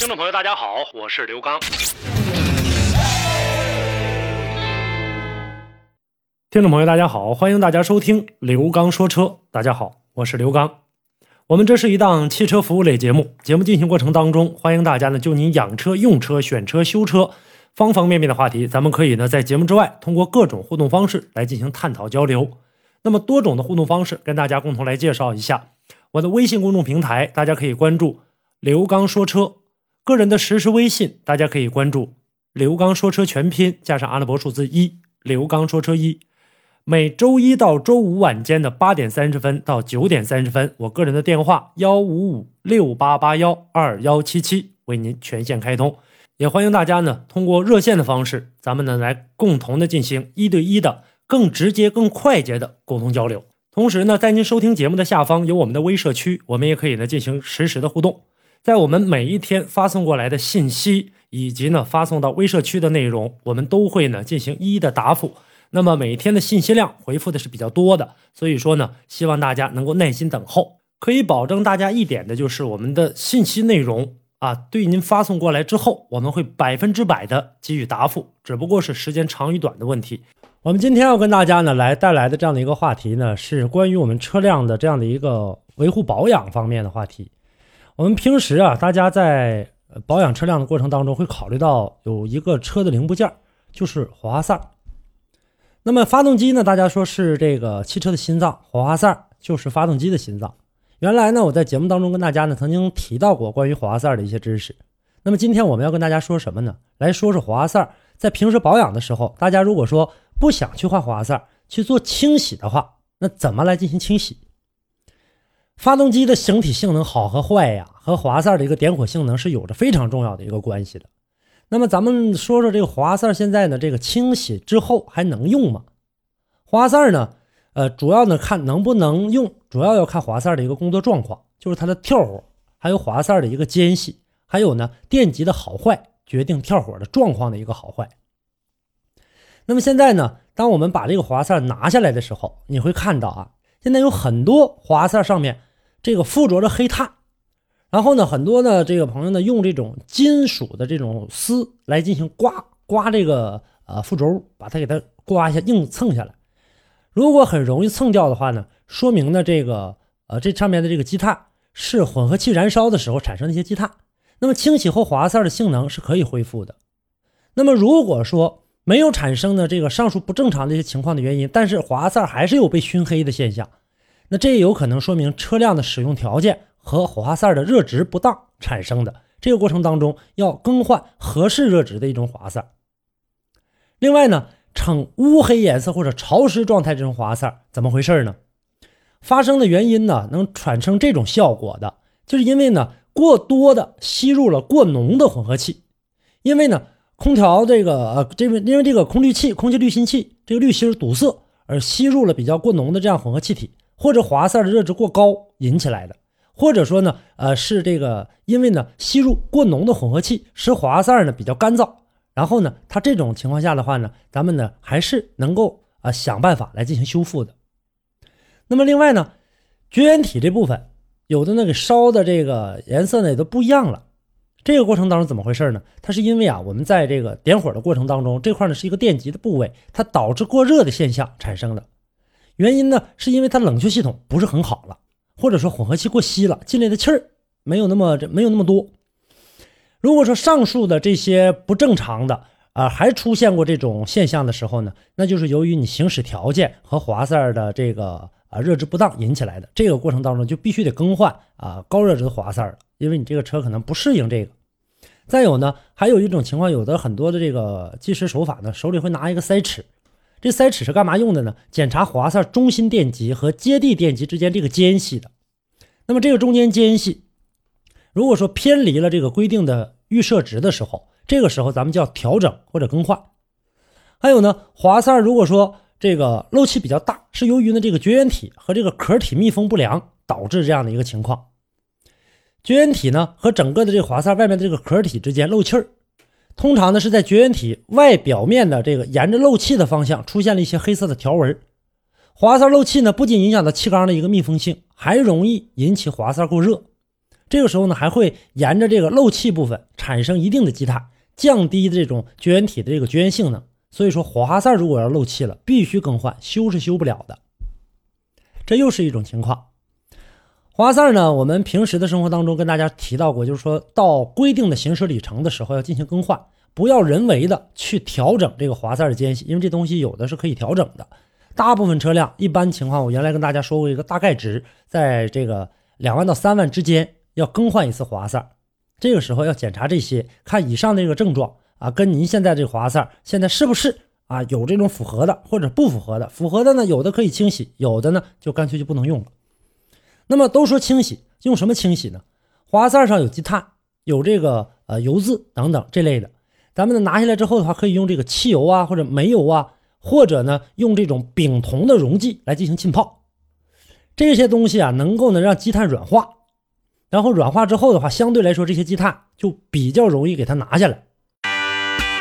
听众朋友，大家好，我是刘刚。听众朋友，大家好，欢迎大家收听刘刚说车。大家好，我是刘刚。我们这是一档汽车服务类节目，节目进行过程当中，欢迎大家呢就您养车、用车、选车、修车方方面面的话题，咱们可以呢在节目之外通过各种互动方式来进行探讨交流。那么多种的互动方式，跟大家共同来介绍一下我的微信公众平台，大家可以关注刘刚说车。个人的实时微信，大家可以关注刘刚说车全拼加上阿拉伯数字一，刘刚说车一。每周一到周五晚间的八点三十分到九点三十分，我个人的电话幺五五六八八幺二幺七七为您全线开通。也欢迎大家呢通过热线的方式，咱们呢来共同的进行一对一的。更直接、更快捷的沟通交流。同时呢，在您收听节目的下方有我们的微社区，我们也可以呢进行实时的互动。在我们每一天发送过来的信息以及呢发送到微社区的内容，我们都会呢进行一一的答复。那么每天的信息量回复的是比较多的，所以说呢，希望大家能够耐心等候。可以保证大家一点的就是我们的信息内容啊，对您发送过来之后，我们会百分之百的给予答复，只不过是时间长与短的问题。我们今天要跟大家呢来带来的这样的一个话题呢，是关于我们车辆的这样的一个维护保养方面的话题。我们平时啊，大家在保养车辆的过程当中，会考虑到有一个车的零部件，就是火花塞。那么发动机呢，大家说是这个汽车的心脏，火花塞就是发动机的心脏。原来呢，我在节目当中跟大家呢曾经提到过关于火花塞的一些知识。那么今天我们要跟大家说什么呢？来说说火花塞在平时保养的时候，大家如果说不想去换火花塞去做清洗的话，那怎么来进行清洗？发动机的整体性能好和坏呀，和火花塞的一个点火性能是有着非常重要的一个关系的。那么咱们说说这个火花塞现在呢，这个清洗之后还能用吗？火花塞呢，呃，主要呢看能不能用，主要要看火花塞的一个工作状况，就是它的跳火，还有火花塞的一个间隙，还有呢电极的好坏，决定跳火的状况的一个好坏。那么现在呢，当我们把这个火花塞拿下来的时候，你会看到啊，现在有很多火花塞上面这个附着着黑碳，然后呢，很多呢这个朋友呢用这种金属的这种丝来进行刮刮这个呃副轴，把它给它刮一下，硬蹭下来。如果很容易蹭掉的话呢，说明呢这个呃这上面的这个积碳是混合气燃烧的时候产生的一些积碳。那么清洗后火花塞的性能是可以恢复的。那么如果说，没有产生的这个上述不正常的一些情况的原因，但是火花塞还是有被熏黑的现象，那这也有可能说明车辆的使用条件和火花塞的热值不当产生的。这个过程当中要更换合适热值的一种火花塞。另外呢，呈乌黑颜色或者潮湿状态这种火花塞怎么回事呢？发生的原因呢，能产生这种效果的，就是因为呢过多的吸入了过浓的混合气，因为呢。空调这个呃，这个因为这个空滤器、空气滤芯器这个滤芯堵塞而吸入了比较过浓的这样混合气体，或者火花塞的热值过高引起来的，或者说呢，呃，是这个因为呢吸入过浓的混合气使火花塞呢比较干燥，然后呢，它这种情况下的话呢，咱们呢还是能够啊想办法来进行修复的。那么另外呢，绝缘体这部分有的那个烧的这个颜色呢也都不一样了。这个过程当中怎么回事呢？它是因为啊，我们在这个点火的过程当中，这块呢是一个电极的部位，它导致过热的现象产生的。原因呢，是因为它冷却系统不是很好了，或者说混合气过稀了，进来的气儿没有那么这没有那么多。如果说上述的这些不正常的啊，还出现过这种现象的时候呢，那就是由于你行驶条件和火花塞的这个啊热值不当引起来的。这个过程当中就必须得更换啊高热值的火花塞了。因为你这个车可能不适应这个，再有呢，还有一种情况，有的很多的这个计时手法呢，手里会拿一个塞尺，这塞尺是干嘛用的呢？检查火花塞中心电极和接地电极之间这个间隙的。那么这个中间间隙，如果说偏离了这个规定的预设值的时候，这个时候咱们就要调整或者更换。还有呢，华塞如果说这个漏气比较大，是由于呢这个绝缘体和这个壳体密封不良导致这样的一个情况。绝缘体呢和整个的这个华塞外面的这个壳体之间漏气儿，通常呢是在绝缘体外表面的这个沿着漏气的方向出现了一些黑色的条纹。华塞漏气呢不仅影响到气缸的一个密封性，还容易引起华塞过热。这个时候呢还会沿着这个漏气部分产生一定的积碳，降低这种绝缘体的这个绝缘性能。所以说华塞如果要漏气了，必须更换，修是修不了的。这又是一种情况。华塞呢，我们平时的生活当中跟大家提到过，就是说到规定的行驶里程的时候要进行更换，不要人为的去调整这个华塞的间隙，因为这东西有的是可以调整的。大部分车辆一般情况，我原来跟大家说过一个大概值，在这个两万到三万之间要更换一次华塞，这个时候要检查这些，看以上的这个症状。啊，跟您现在这个华塞现在是不是啊有这种符合的或者不符合的？符合的呢，有的可以清洗，有的呢就干脆就不能用了。那么都说清洗，用什么清洗呢？华塞上有积碳，有这个呃油渍等等这类的，咱们呢拿下来之后的话，可以用这个汽油啊或者煤油啊，或者呢用这种丙酮的溶剂来进行浸泡。这些东西啊，能够呢让积碳软化，然后软化之后的话，相对来说这些积碳就比较容易给它拿下来。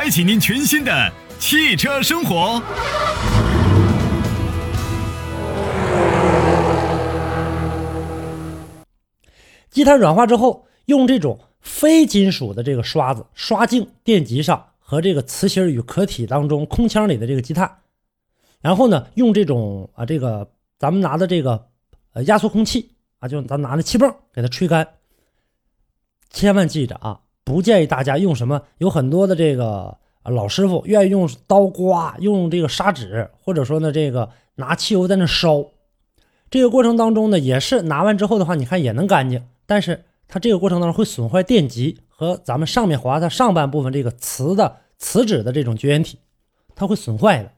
开启您全新的汽车生活。积碳软化之后，用这种非金属的这个刷子刷净电极上和这个磁芯与壳体当中空腔里的这个积碳，然后呢，用这种啊这个咱们拿的这个呃压缩空气啊，就咱拿的气泵给它吹干。千万记着啊！不建议大家用什么，有很多的这个老师傅愿意用刀刮，用这个砂纸，或者说呢，这个拿汽油在那烧。这个过程当中呢，也是拿完之后的话，你看也能干净，但是它这个过程当中会损坏电极和咱们上面划的上半部分这个磁的磁纸的这种绝缘体，它会损坏的。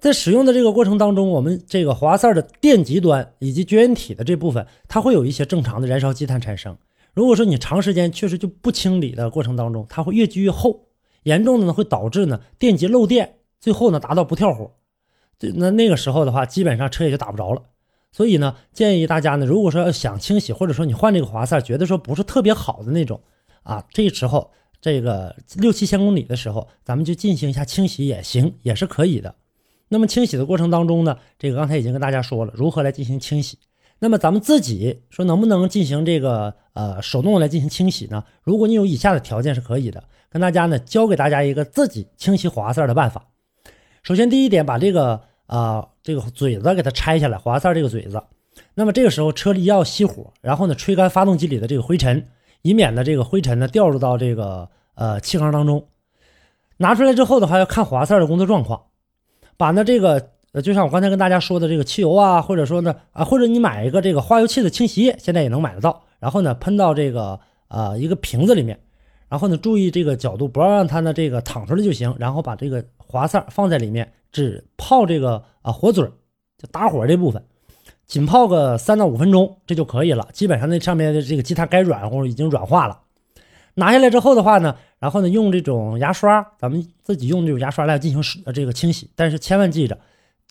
在使用的这个过程当中，我们这个滑塞的电极端以及绝缘体的这部分，它会有一些正常的燃烧积碳产生。如果说你长时间确实就不清理的过程当中，它会越积越厚，严重的呢会导致呢电极漏电，最后呢达到不跳火，那那个时候的话，基本上车也就打不着了。所以呢，建议大家呢，如果说要想清洗，或者说你换这个华塞，觉得说不是特别好的那种啊，这时候这个六七千公里的时候，咱们就进行一下清洗也行，也是可以的。那么清洗的过程当中呢，这个刚才已经跟大家说了如何来进行清洗。那么咱们自己说能不能进行这个呃手动来进行清洗呢？如果你有以下的条件是可以的，跟大家呢教给大家一个自己清洗滑塞的办法。首先第一点，把这个啊这个嘴子给它拆下来，滑塞这个嘴子。那么这个时候车里要熄火，然后呢吹干发动机里的这个灰尘，以免呢这个灰尘呢掉入到这个呃气缸当中。拿出来之后的话，要看滑塞的工作状况，把呢这个。呃，就像我刚才跟大家说的，这个汽油啊，或者说呢，啊，或者你买一个这个化油器的清洗液，现在也能买得到。然后呢，喷到这个呃一个瓶子里面，然后呢，注意这个角度，不要让它呢这个淌出来就行。然后把这个华塞放在里面，只泡这个啊火嘴，就打火这部分，仅泡个三到五分钟，这就可以了。基本上那上面的这个积碳该软乎已经软化了。拿下来之后的话呢，然后呢用这种牙刷，咱们自己用这种牙刷来进行呃这个清洗，但是千万记着。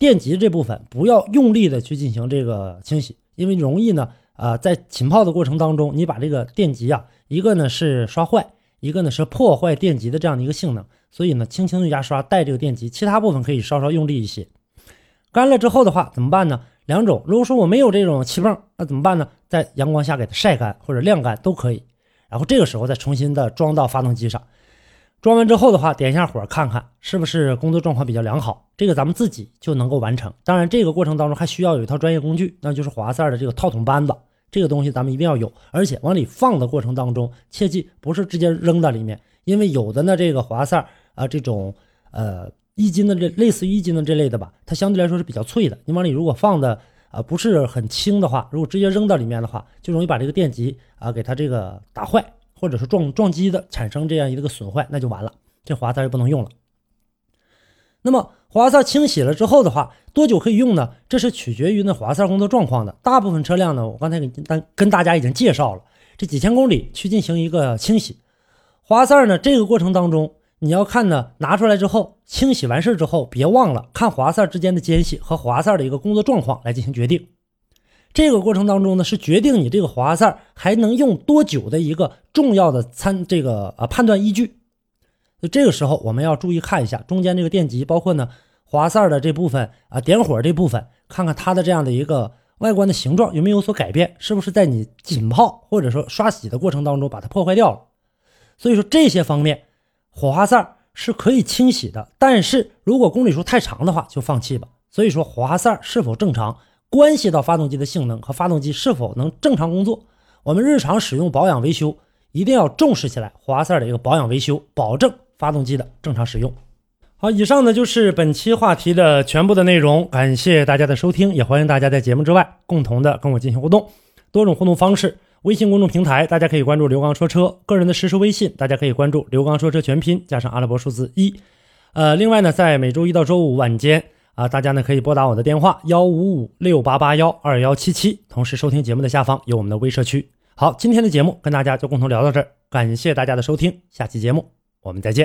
电极这部分不要用力的去进行这个清洗，因为容易呢，啊，在浸泡的过程当中，你把这个电极啊，一个呢是刷坏，一个呢是破坏电极的这样的一个性能，所以呢，轻轻用牙刷带这个电极，其他部分可以稍稍用力一些。干了之后的话怎么办呢？两种，如果说我没有这种气泵，那怎么办呢？在阳光下给它晒干或者晾干都可以，然后这个时候再重新的装到发动机上。装完之后的话，点一下火，看看是不是工作状况比较良好。这个咱们自己就能够完成。当然，这个过程当中还需要有一套专业工具，那就是华塞的这个套筒扳子。这个东西咱们一定要有，而且往里放的过程当中，切记不是直接扔到里面，因为有的呢这个华赛啊这种呃一斤的这类似于一斤的这类的吧，它相对来说是比较脆的，你往里如果放的啊不是很轻的话，如果直接扔到里面的话，就容易把这个电极啊给它这个打坏，或者是撞撞击的产生这样一个损坏，那就完了，这华塞就不能用了。那么华塞清洗了之后的话，多久可以用呢？这是取决于那华塞工作状况的。大部分车辆呢，我刚才给跟跟大家已经介绍了，这几千公里去进行一个清洗。华塞呢，这个过程当中，你要看呢，拿出来之后清洗完事之后，别忘了看华塞之间的间隙和华塞的一个工作状况来进行决定。这个过程当中呢，是决定你这个华塞还能用多久的一个重要的参这个呃判断依据。那这个时候，我们要注意看一下中间这个电极，包括呢滑塞的这部分啊，点火这部分，看看它的这样的一个外观的形状有没有所改变，是不是在你浸泡或者说刷洗的过程当中把它破坏掉了。所以说这些方面，火花塞是可以清洗的，但是如果公里数太长的话，就放弃吧。所以说火花塞是否正常，关系到发动机的性能和发动机是否能正常工作。我们日常使用保养维修一定要重视起来，华赛的一个保养维修，保证。发动机的正常使用。好，以上呢就是本期话题的全部的内容，感谢大家的收听，也欢迎大家在节目之外共同的跟我进行互动。多种互动方式，微信公众平台大家可以关注刘刚说车，个人的实时微信大家可以关注刘刚说车全拼加上阿拉伯数字一。呃，另外呢，在每周一到周五晚间啊，大家呢可以拨打我的电话幺五五六八八幺二幺七七，同时收听节目的下方有我们的微社区。好，今天的节目跟大家就共同聊到这儿，感谢大家的收听，下期节目我们再见。